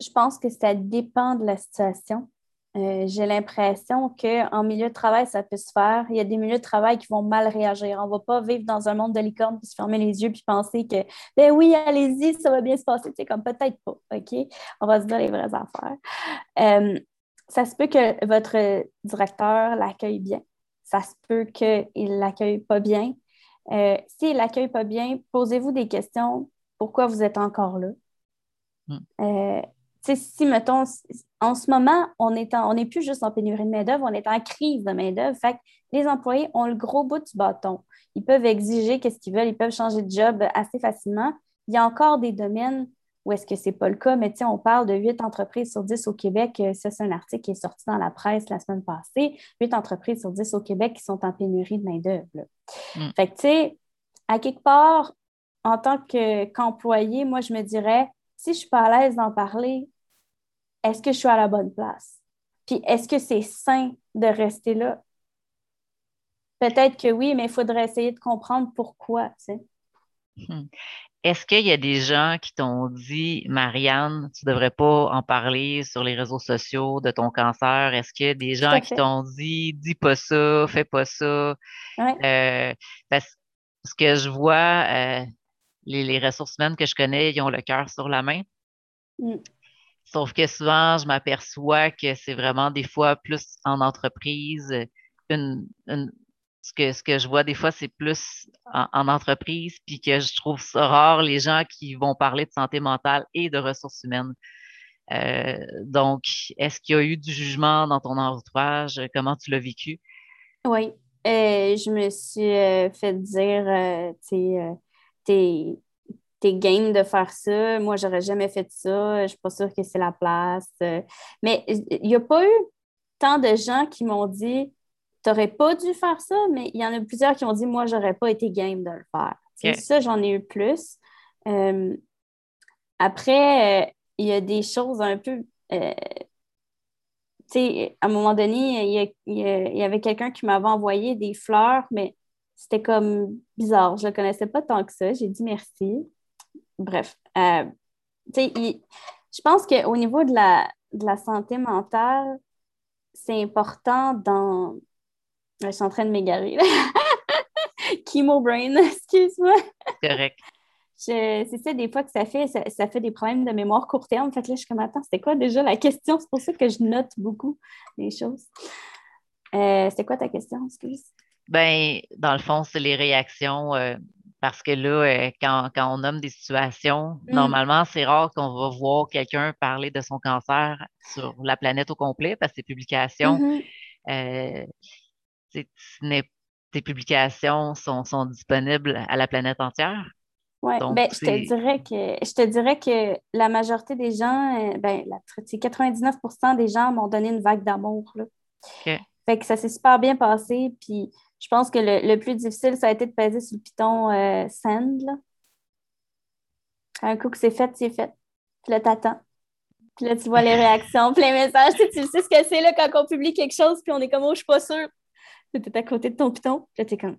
Je pense que ça dépend de la situation. Euh, j'ai l'impression qu'en milieu de travail, ça peut se faire. Il y a des milieux de travail qui vont mal réagir. On ne va pas vivre dans un monde de licorne puis se fermer les yeux puis penser que, ben oui, allez-y, ça va bien se passer. C'est comme peut-être pas, OK? On va se dire les vraies affaires. Euh, ça se peut que votre directeur l'accueille bien. Ça se peut qu'il ne l'accueille pas bien. Euh, S'il ne l'accueille pas bien, posez-vous des questions. Pourquoi vous êtes encore là? Hmm. Euh, si, mettons, en ce moment, on n'est plus juste en pénurie de main-d'œuvre, on est en crise de main-d'œuvre. Fait que les employés ont le gros bout du bâton. Ils peuvent exiger qu'est-ce qu'ils veulent, ils peuvent changer de job assez facilement. Il y a encore des domaines où est-ce que ce n'est pas le cas, mais on parle de 8 entreprises sur 10 au Québec. Euh, ça, c'est un article qui est sorti dans la presse la semaine passée. 8 entreprises sur 10 au Québec qui sont en pénurie de main-d'œuvre. Mm. Fait que, tu sais, à quelque part, en tant qu'employé, moi, je me dirais, si je ne suis pas à l'aise d'en parler, est-ce que je suis à la bonne place? Puis est-ce que c'est sain de rester là? Peut-être que oui, mais il faudrait essayer de comprendre pourquoi. Hmm. Est-ce qu'il y a des gens qui t'ont dit, Marianne, tu ne devrais pas en parler sur les réseaux sociaux de ton cancer? Est-ce qu'il y a des gens qui t'ont dit, dis pas ça, fais pas ça? Euh, parce, que je vois, euh, les, ressources humaines que je connais, ils ont le cœur sur la main. Hmm. Sauf que souvent, je m'aperçois que c'est vraiment des fois plus en entreprise. Une, ce, que, ce que je vois des fois, c'est plus en, entreprise, puis que je trouve ça rare les gens qui vont parler de santé mentale et de ressources humaines. Euh, donc, est-ce qu'il y a eu du jugement dans ton entourage? Comment tu l'as vécu? Oui, euh, je me suis euh, fait dire, tu sais, game de faire ça. Moi, j'aurais jamais fait ça. Je suis pas sûre que c'est la place. Mais il n'y a pas eu tant de gens qui m'ont dit tu n'aurais pas dû faire ça, mais il y en a plusieurs qui ont dit moi, j'aurais pas été game de le faire. Ça, j'en ai eu plus. Euh, après, euh, il y a des choses un peu. Euh, tu sais, à un moment donné, il y, avait quelqu'un qui m'avait envoyé des fleurs, mais c'était comme bizarre. Je ne le connaissais pas tant que ça. J'ai dit merci bref, euh, je pense qu'au niveau de la, de la santé mentale, c'est important dans. Je suis en train de m'égarer. Chemo brain, excuse-moi. Correct. C'est ça, des fois que ça fait, ça, fait des problèmes de mémoire court terme. Fait que là, je suis comme, attends, c'était quoi déjà la question? C'est pour ça que je note beaucoup les choses. Euh, c'était quoi ta question? Excuse. Ben, dans le fond, c'est les réactions euh, parce que là, euh, quand, on nomme des situations, mm. normalement, c'est rare qu'on va voir quelqu'un parler de son cancer sur la planète au complet parce que tes publications, mm-hmm. euh, tes publications sont, disponibles à la planète entière? Oui, ben, je te dirais que je te dirais que la majorité des gens, euh, ben, 99 des gens m'ont donné une vague d'amour. Fait que ça s'est super bien passé. Puis je pense que le, plus difficile, ça a été de peser sur le piton euh, send. Un coup que c'est fait, c'est fait. Puis là, t'attends. Puis là, tu vois les réactions, plein les messages. Tu, sais, ce que c'est là quand on publie quelque chose, puis on est comme, oh, je suis pas sûre. Tu es à côté de ton piton. Puis là, t'es comme.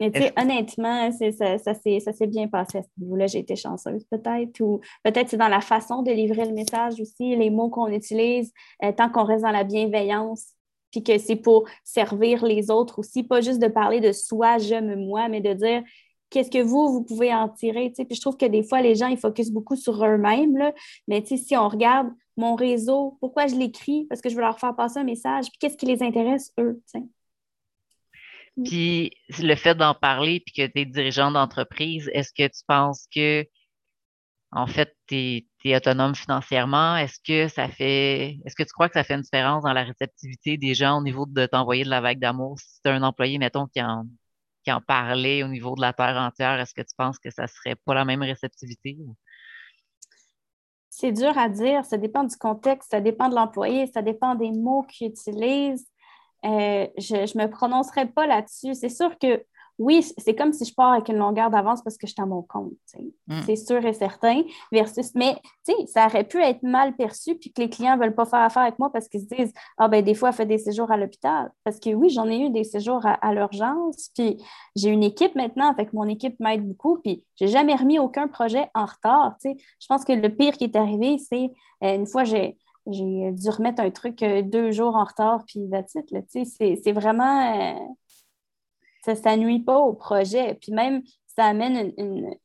Mais tu sais, honnêtement, ça, ça s'est bien passé à ce niveau-là. J'ai été chanceuse, peut-être. Ou peut-être c'est dans la façon de livrer le message aussi, les mots qu'on utilise, euh, tant qu'on reste dans la bienveillance puis que c'est pour servir les autres aussi, pas juste de parler de soi, j'aime moi, mais de dire qu'est-ce que vous, vous pouvez en tirer. Puis je trouve que des fois, les gens, ils focusent beaucoup sur eux-mêmes. Mais si on regarde mon réseau, pourquoi je l'écris? Parce que je veux leur faire passer un message. Puis qu'est-ce qui les intéresse, eux? Puis le fait d'en parler, puis que tu es dirigeant d'entreprise, est-ce que tu penses que en fait, tu es, autonome financièrement? Est-ce que ça fait, est-ce que tu crois que ça fait une différence dans la réceptivité des gens au niveau de t'envoyer de la vague d'amour? Si tu as un employé, mettons, qui en, qui en parlait au niveau de la terre entière, est-ce que tu penses que ça serait pas la même réceptivité? C'est dur à dire. Ça dépend du contexte, ça dépend de l'employé, ça dépend des mots qu'il utilise. Euh, je ne me prononcerai pas là-dessus. C'est sûr que oui, c'est comme si je pars avec une longueur d'avance parce que je suis à mon compte. Mm. C'est sûr et certain. Versus, mais ça aurait pu être mal perçu puis que les clients ne veulent pas faire affaire avec moi parce qu'ils se disent Ah, ben des fois, elle fait des séjours à l'hôpital. Parce que oui, j'en ai eu des séjours à, l'urgence. Puis j'ai une équipe maintenant, avec mon équipe m'aide beaucoup. Puis j'ai jamais remis aucun projet en retard. Je pense que le pire qui est arrivé, c'est euh, une fois, j'ai dû remettre un truc euh, deux jours en retard, puis C'est vraiment. Euh, ça ne nuit pas au projet. Puis même, ça amène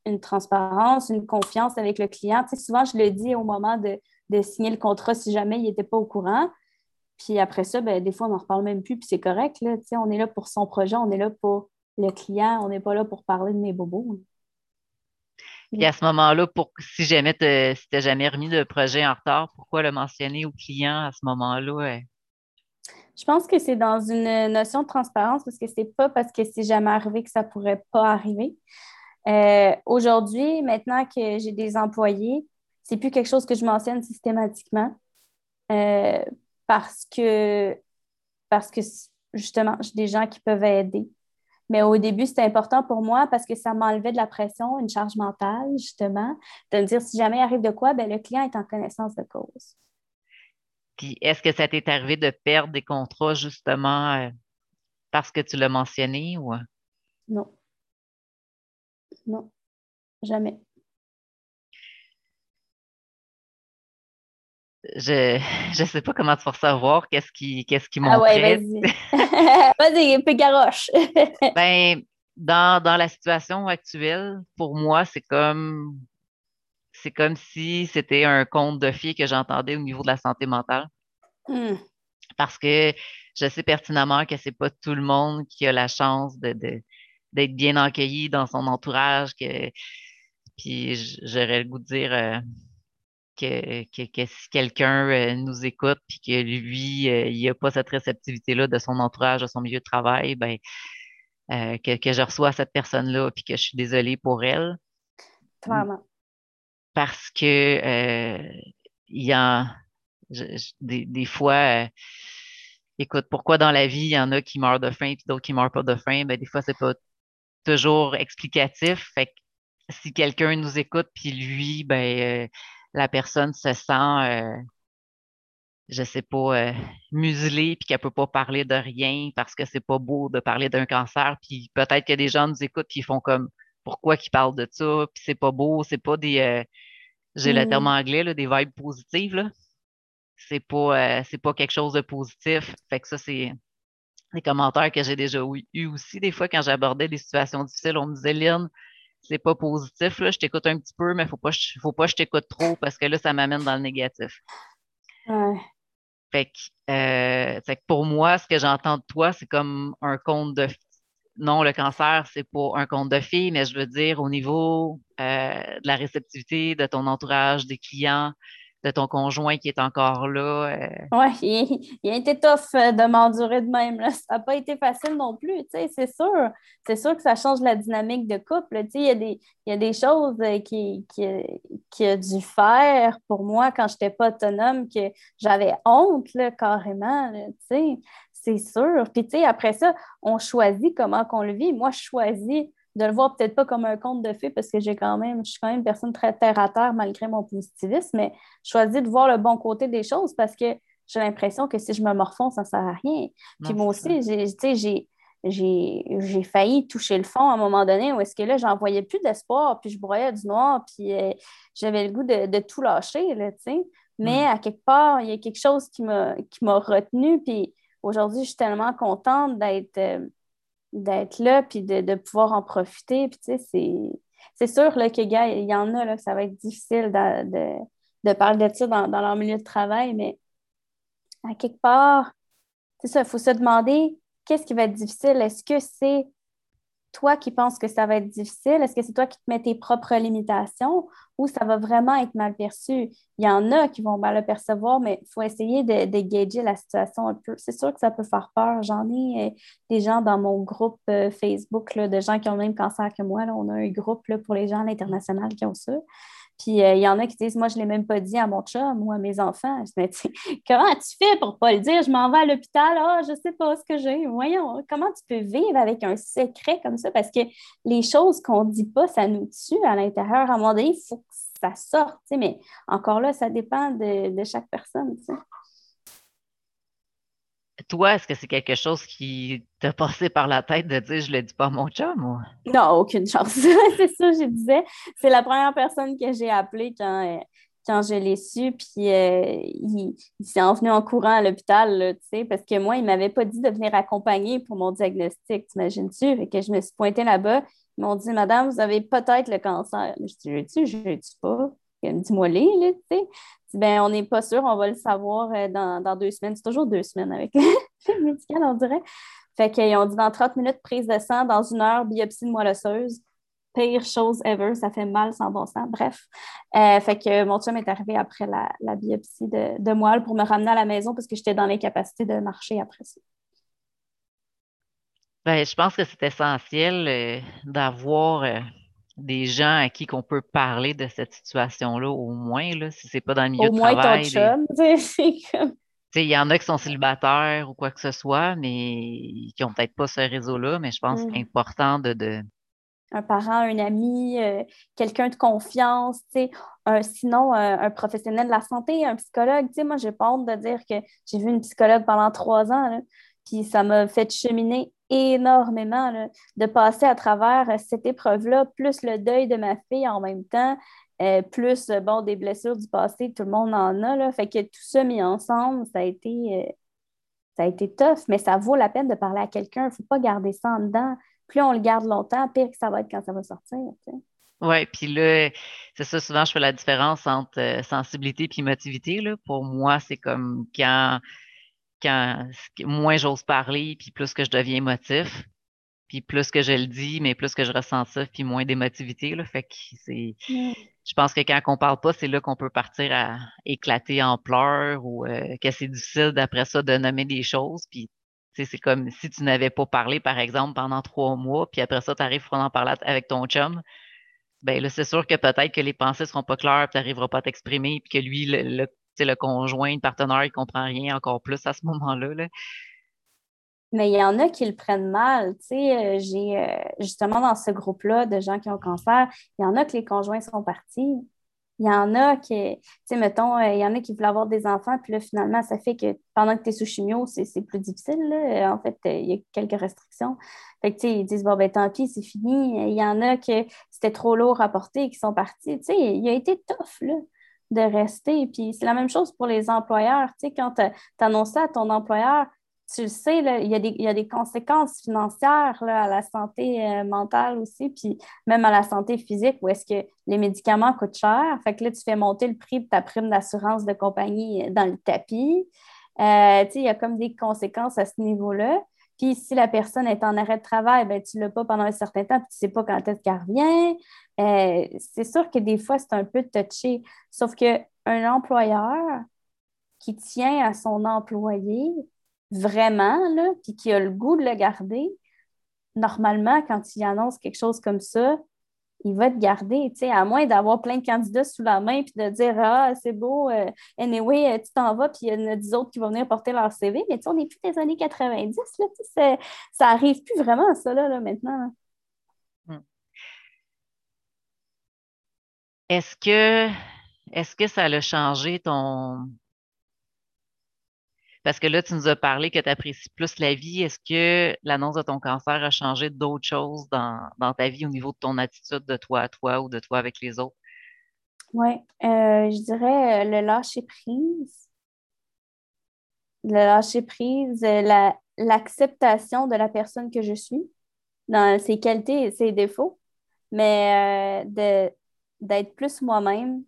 une, transparence, une confiance avec le client. souvent, je le dis au moment de, signer le contrat si jamais il n'était pas au courant. Puis après ça, ben, des fois, on n'en reparle même plus, puis c'est correct. Là, on est là pour son projet, on est là pour le client, on n'est pas là pour parler de mes bobos. Puis à ce moment-là, si jamais tu n'as jamais remis de projet en retard, pourquoi le mentionner au client à ce moment-là? Je pense que c'est dans une notion de transparence parce que c'est pas parce que c'est jamais arrivé que ça pourrait pas arriver. Euh, aujourd'hui, maintenant que j'ai des employés, c'est plus quelque chose que je mentionne systématiquement euh, parce que parce que justement, j'ai des gens qui peuvent aider. Mais au début, c'était important pour moi parce que ça m'enlevait de la pression, une charge mentale, justement, de me dire si jamais il arrive de quoi, ben, le client est en connaissance de cause. Puis est-ce que ça t'est arrivé de perdre des contrats justement euh, parce que tu l'as mentionné ou? Non. Non. Jamais. Je ne sais pas comment tu vas savoir qu'est-ce qui qu'est-ce qui Ah ouais, vas-y. vas-y, peu garoche. ben, dans, dans la situation actuelle, pour moi, c'est comme c'est comme si c'était un conte de filles que j'entendais au niveau de la santé mentale. Hmm. Parce que je sais pertinemment que c'est pas tout le monde qui a la chance de, d'être bien accueilli dans son entourage. Que, puis j'aurais le goût de dire euh, que, que, si quelqu'un euh, nous écoute puis que lui, euh, il n'a pas cette réceptivité-là de son entourage, de son milieu de travail, ben, que, que je reçois cette personne-là puis que je suis désolée pour elle. Clairement parce que euh, il y a des, fois, euh, écoute, pourquoi dans la vie, il y en a qui meurent de faim et d'autres qui meurent pas de faim? Ben, des fois, c'est pas toujours explicatif. Fait que si quelqu'un nous écoute, puis lui, ben, euh, la personne se sent, euh, je sais pas, muselée, puis qu'elle peut pas parler de rien parce que c'est pas beau de parler d'un cancer, puis peut-être que des gens nous écoutent, puis ils font comme, pourquoi qu'ils parlent de ça, puis c'est pas beau, c'est pas des. Euh, j'ai le terme mm. anglais, là, des vibes positives, là. C'est pas, euh, c'est pas quelque chose de positif. Fait que ça, c'est des commentaires que j'ai déjà eu aussi. Des fois, quand j'abordais des situations difficiles, on me disait, Lynn, c'est pas positif, là, je t'écoute un petit peu, mais faut pas, faut pas que je t'écoute trop parce que là, ça m'amène dans le négatif. Ouais. Fait que, euh, fait que pour moi, ce que j'entends de toi, c'est comme un conte de non, le cancer, c'est pas un conte de filles, mais je veux dire au niveau euh, de la réceptivité de ton entourage, des clients, de ton conjoint qui est encore là. Euh. Oui, il, a été tough euh, de m'endurer de même. Ça n'a pas été facile non plus, c'est sûr. C'est sûr que ça change la dynamique de couple. Il y, a des, y a des choses qui, qui, a dû faire pour moi quand je n'étais pas autonome, que j'avais honte là, carrément. sais c'est sûr. Puis, tu sais, après ça, on choisit comment qu'on le vit. Moi, je choisis de le voir peut-être pas comme un conte de fées parce que j'ai quand même, je suis quand même une personne très terre à terre malgré mon positivisme, mais je choisis de voir le bon côté des choses parce que j'ai l'impression que si je me morfonds, ça ne sert à rien. Puis moi aussi, j'ai, j'ai, failli toucher le fond à un moment donné où est-ce que là, j'en voyais plus d'espoir, puis je broyais du noir, puis euh, j'avais le goût de, tout lâcher, là, tu sais. Mais à quelque part, il y a quelque chose qui m'a, qui m'a retenu, puis aujourd'hui, je suis tellement contente d'être euh, d'être là puis de, pouvoir en profiter. Puis, tu sais, c'est sûr là, que, gars, il y en a là, que ça va être difficile de, de, parler de ça dans, dans, leur milieu de travail, mais à quelque part, c'est ça, il faut se demander qu'est-ce qui va être difficile? Est-ce que c'est toi qui penses que ça va être difficile? Est-ce que c'est toi qui te mets tes propres limitations ou ça va vraiment être mal perçu? Il y en a qui vont mal le percevoir, mais il faut essayer de, de la situation un peu. C'est sûr que ça peut faire peur. J'en ai euh, des gens dans mon groupe euh, Facebook, de gens qui ont le même cancer que moi. On a un groupe pour les gens à l'international qui ont ça. Puis il y en a qui disent, moi, je ne l'ai même pas dit à mon chum ou à mes enfants. Je dis, comment tu fais pour ne pas le dire? Je m'en vais à l'hôpital, ah, je ne sais pas ce que j'ai. Voyons, comment tu peux vivre avec un secret comme ça? Parce que les choses qu'on ne dit pas, ça nous tue à l'intérieur. À un moment donné, il faut que ça sorte. Mais encore là, ça dépend de, chaque personne. Toi, est-ce que c'est quelque chose qui t'a passé par la tête de dire je le dis pas à mon chum Non, aucune chance. c'est ça, je disais. C'est la première personne que j'ai appelée quand, euh, quand je l'ai su, puis euh, il, s'est envenu en courant à l'hôpital, tu sais, parce que moi, il ne m'avait pas dit de venir accompagner pour mon diagnostic, t'imagines-tu? Et que je me suis pointée là-bas. Ils m'ont dit, Madame, vous avez peut-être le cancer. Je dis, tu je ne pas. Elle me dit, moi, les, tu sais. Ben, on n'est pas sûr, on va le savoir euh, dans, deux semaines. C'est toujours deux semaines avec le médical, on dirait. Fait qu'ils ont dit dans 30 minutes, prise de sang, dans une heure, biopsie de moelle osseuse pire chose ever, ça fait mal sans bon sens. Bref. Euh, fait que mon chum est arrivé après la, biopsie de, moelle pour me ramener à la maison parce que j'étais dans l'incapacité de marcher après ça. Ben, je pense que c'est essentiel euh, d'avoir des gens à qui on peut parler de cette situation-là, au moins, là, si c'est pas dans le milieu au de travail. Moins ton chum, Il y en a qui sont célibataires ou quoi que ce soit, mais qui n'ont peut-être pas ce réseau-là, mais je pense que c'est mm. important de, un parent, un ami, euh, quelqu'un de confiance, sinon un professionnel de la santé, un psychologue. moi, j'ai pas honte de dire que j'ai vu une psychologue pendant trois ans, puis ça m'a fait cheminer énormément de passer à travers euh, cette épreuve-là, plus le deuil de ma fille en même temps, euh, plus bon, des blessures du passé, tout le monde en a. Là, fait que tout ça mis ensemble, ça a été. ça a été tough, mais ça vaut la peine de parler à quelqu'un. Il ne faut pas garder ça en dedans plus on le garde longtemps, pire que ça va être quand ça va sortir. Oui, puis là, c'est ça, souvent, je fais la différence entre euh, sensibilité et émotivité. Là. Pour moi, c'est comme quand, quand moins j'ose parler, puis plus que je deviens émotif, puis plus que je le dis, mais plus que je ressens ça, puis moins d'émotivité. Fait que c'est. Je pense que quand on parle pas, c'est là qu'on peut partir à éclater en pleurs ou euh, que c'est difficile d'après ça de nommer des choses. Puis c'est comme si tu n'avais pas parlé, par exemple, pendant trois mois, puis après ça, tu arrives pour en parler avec ton chum. Ben là, c'est sûr que peut-être que les pensées ne seront pas claires, tu n'arriveras pas à t'exprimer, puis que lui, le, le conjoint, le partenaire, il ne comprend rien encore plus à ce moment-là. Mais il y en a qui le prennent mal. Euh, j'ai euh, justement dans ce groupe-là de gens qui ont cancer, il y en a que les conjoints sont partis. Il y en a qui, tu sais, mettons, euh, il y en a qui veulent avoir des enfants, puis là, finalement, ça fait que pendant que tu es sous chimio, c'est plus difficile. En fait, il y a quelques restrictions. Fait que, tu sais, ils disent, bon, ben tant pis, c'est fini. Il y en a que c'était trop lourd à porter et qui sont partis. Tu sais, il a été tough, de rester. Puis c'est la même chose pour les employeurs. Tu sais, quand tu annonces ça à ton employeur, tu le sais, il, y a des, conséquences financières à la santé euh, mentale aussi, puis même à la santé physique, où est-ce que les médicaments coûtent cher. Fait que là, tu fais monter le prix de ta prime d'assurance de compagnie euh, dans le tapis. Euh, il y a comme des conséquences à ce niveau-là. Si la personne est en arrêt de travail, ben, tu ne l'as pas pendant un certain temps, puis tu ne sais pas quand est-ce qu'elle revient. c'est sûr que des fois, c'est un peu touché. Sauf qu'un employeur qui tient à son employé, vraiment, là, puis qui a le goût de le garder, normalement, quand il annonce quelque chose comme ça, il va te garder, tu sais, à moins d'avoir plein de candidats sous la main puis de dire Ah, c'est beau, euh, anyway, euh, tu t'en vas, puis il y en a 10 autres qui vont venir porter leur CV. Mais tu sais, on n'est plus des années 90, là, ça arrive plus vraiment, ça, là, maintenant. Hmm. Est-ce que, est-ce que ça a changé ton, parce que là, tu nous as parlé que tu apprécies plus la vie. Est-ce que l'annonce de ton cancer a changé d'autres choses dans, ta vie au niveau de ton attitude de toi à toi ou de toi avec les autres? Oui, euh, je dirais euh, le lâcher prise. Le lâcher prise, euh, l'acceptation de la personne que je suis, dans ses qualités et ses défauts, mais d'être plus moi-même,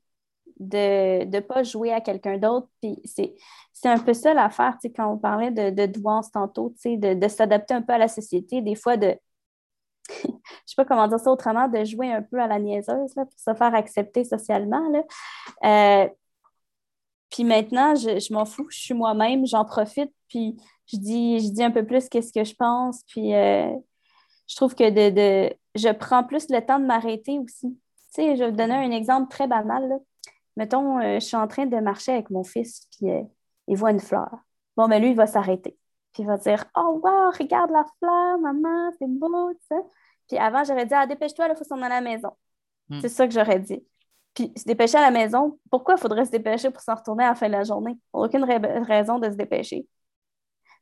de ne pas jouer à quelqu'un d'autre. Puis c'est, un peu ça l'affaire, quand on parlait de, de douance tantôt, de, de s'adapter un peu à la société, des fois de, je sais pas comment dire ça autrement, de jouer un peu à la niaiseuse pour se faire accepter socialement. Là. Euh, puis maintenant, je, m'en fous, je suis moi-même, j'en profite, puis je dis, je dis un peu plus qu'est-ce que je pense, puis euh, je trouve que de, de, je prends plus le temps de m'arrêter aussi Tu sais, je vais vous donner un exemple très banal. Mettons, euh, je suis en train de marcher avec mon fils, puis euh, il voit une fleur. Bon, mais ben, lui, il va s'arrêter. Puis il va dire Oh, wow, regarde la fleur, maman, c'est beau, ça. Puis avant, j'aurais dit Ah, dépêche-toi, il faut s'en aller à la maison. Hmm. C'est ça que j'aurais dit. Puis se dépêcher à la maison, pourquoi il faudrait se dépêcher pour s'en retourner à la fin de la journée? Aucune raison de se dépêcher.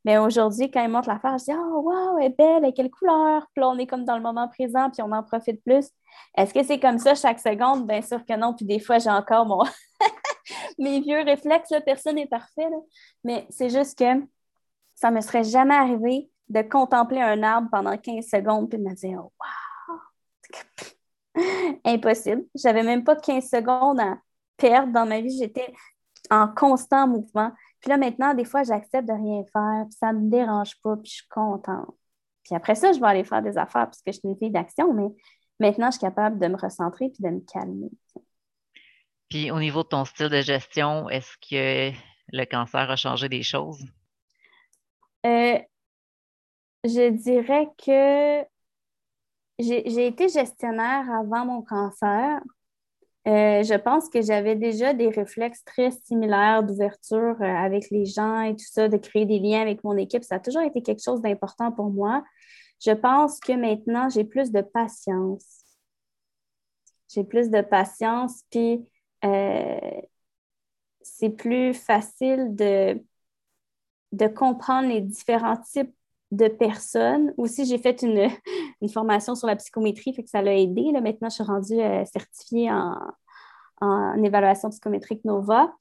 Mais aujourd'hui, quand il montre la fleur, je dis Oh, wow, elle est belle, elle est quelle couleur? Puis là, on est comme dans le moment présent, puis on en profite plus. Est-ce que c'est comme ça chaque seconde? Bien sûr que non. Puis des fois, j'ai encore mon... mes vieux réflexes. Personne n'est parfait. Mais c'est juste que ça ne me serait jamais arrivé de contempler un arbre pendant 15 secondes puis de me dire Oh, wow! Impossible. J'avais même pas 15 secondes à perdre dans ma vie. J'étais en constant mouvement. Puis là, maintenant, des fois, j'accepte de rien faire, puis ça ne me dérange pas, puis je suis contente. Puis après ça, je vais aller faire des affaires parce que je suis une fille d'action, mais maintenant, je suis capable de me recentrer puis de me calmer. Puis au niveau de ton style de gestion, est-ce que le cancer a changé des choses? Euh, je dirais que j'ai été gestionnaire avant mon cancer. Euh, je pense que j'avais déjà des réflexes très similaires d'ouverture euh, avec les gens et tout ça, de créer des liens avec mon équipe. Ça a toujours été quelque chose d'important pour moi. Je pense que maintenant, j'ai plus de patience. J'ai plus de patience, puis euh, c'est plus facile de, de comprendre les différents types de personnes. Aussi, j'ai fait une, formation sur la psychométrie, fait que ça l'a aidé. Là. Maintenant, je suis rendue euh, certifiée en, en, évaluation psychométrique NOVA.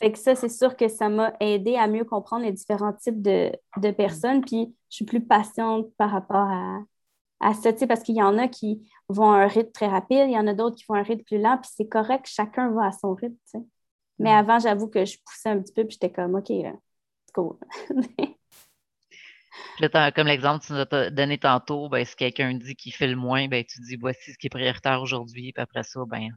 Fait que ça, c'est sûr que ça m'a aidé à mieux comprendre les différents types de, de personnes. Puis, je suis plus patiente par rapport à, à ça, parce qu'il y en a qui vont à un rythme très rapide, il y en a d'autres qui font un rythme plus lent, puis c'est correct, chacun va à son rythme. Mais mm. avant, j'avoue que je poussais un petit peu, puis j'étais comme, OK, c'est comme l'exemple que tu nous as donné tantôt, ben, si quelqu'un dit qu'il fait le moins, ben, tu dis voici ce qui est prioritaire aujourd'hui, puis après ça, ben.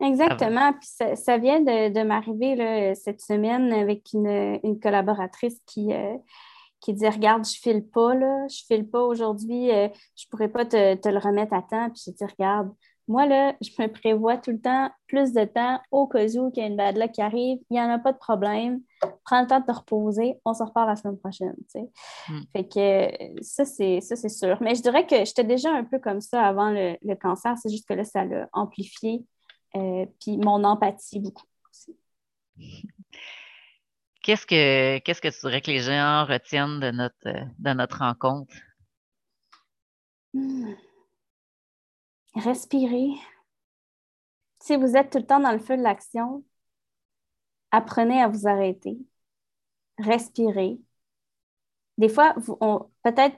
Exactement. Puis ça, vient de, m'arriver cette semaine avec une, collaboratrice qui, euh, qui dit Regarde, je file pas, là, je file pas aujourd'hui, euh, je pourrais pas te, le remettre à temps. Puis je dis Regarde, moi, là, je me prévois tout le temps plus de temps au cas où qu'il y a une bad luck qui arrive. Il n'y en a pas de problème. Prends le temps de te reposer. On se repart la semaine prochaine. Hmm. Fait que ça, c'est ça, c'est sûr. Mais je dirais que j'étais déjà un peu comme ça avant le, cancer. C'est juste que là, ça l'a amplifié. Euh, puis mon empathie beaucoup aussi. Qu'est-ce que qu'est-ce que tu dirais que les gens retiennent de notre, de notre rencontre? Hmm. Respirez. Si vous êtes tout le temps dans le feu de l'action, apprenez à vous arrêter. Respirez. Des fois, peut-être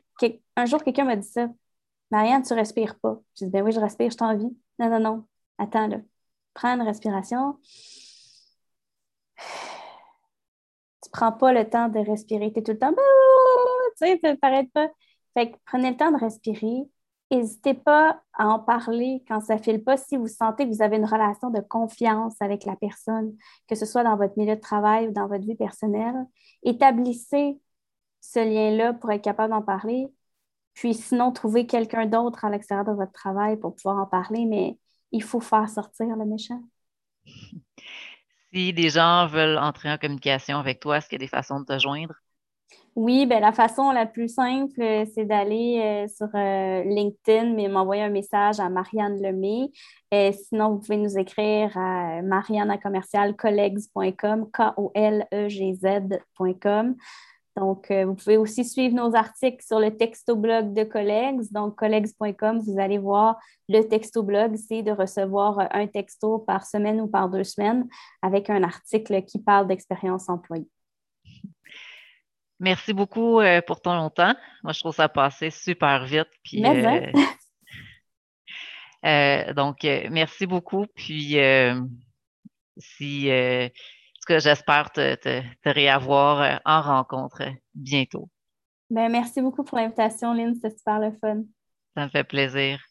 un jour, quelqu'un m'a dit ça. Marianne, tu respires pas. Je dis, ben oui, je respire, je t'envie. Non, non, non. Attends, là. Prends une respiration. Tu prends pas le temps de respirer. Tu es tout le temps, tu sais, ça paraît pas. Fait que prenez le temps de respirer. N'hésitez pas à en parler quand ça ne file pas. Si vous sentez que vous avez une relation de confiance avec la personne, que ce soit dans votre milieu de travail ou dans votre vie personnelle, établissez ce lien-là pour être capable d'en parler. Puis sinon, trouvez quelqu'un d'autre à l'extérieur de votre travail pour pouvoir en parler, mais il faut faire sortir le méchant. Si des gens veulent entrer en communication avec toi, est-ce qu'il y a des façons de te joindre? Oui, ben, la façon la plus simple, euh, c'est d'aller euh, sur euh, LinkedIn, mais m'envoyer un message à Marianne Lemay. Sinon, vous pouvez nous écrire à marianne.collegs.com, K-O-L-E-G-Z.com. Donc, vous pouvez aussi suivre nos articles sur le texto-blog de Collegs. Donc, collegs.com, vous allez voir le texto-blog, c'est de recevoir un texto par semaine ou par deux semaines avec un article qui parle d'expérience employée. Merci beaucoup euh, pour ton temps. Moi, je trouve ça passé super vite. Puis, euh, euh, donc, merci beaucoup. Puis, si, ce que j'espère te, te, réavoir en rencontre bientôt. Ben, merci beaucoup pour l'invitation, Lynn. C'était super le fun. Ça me fait plaisir.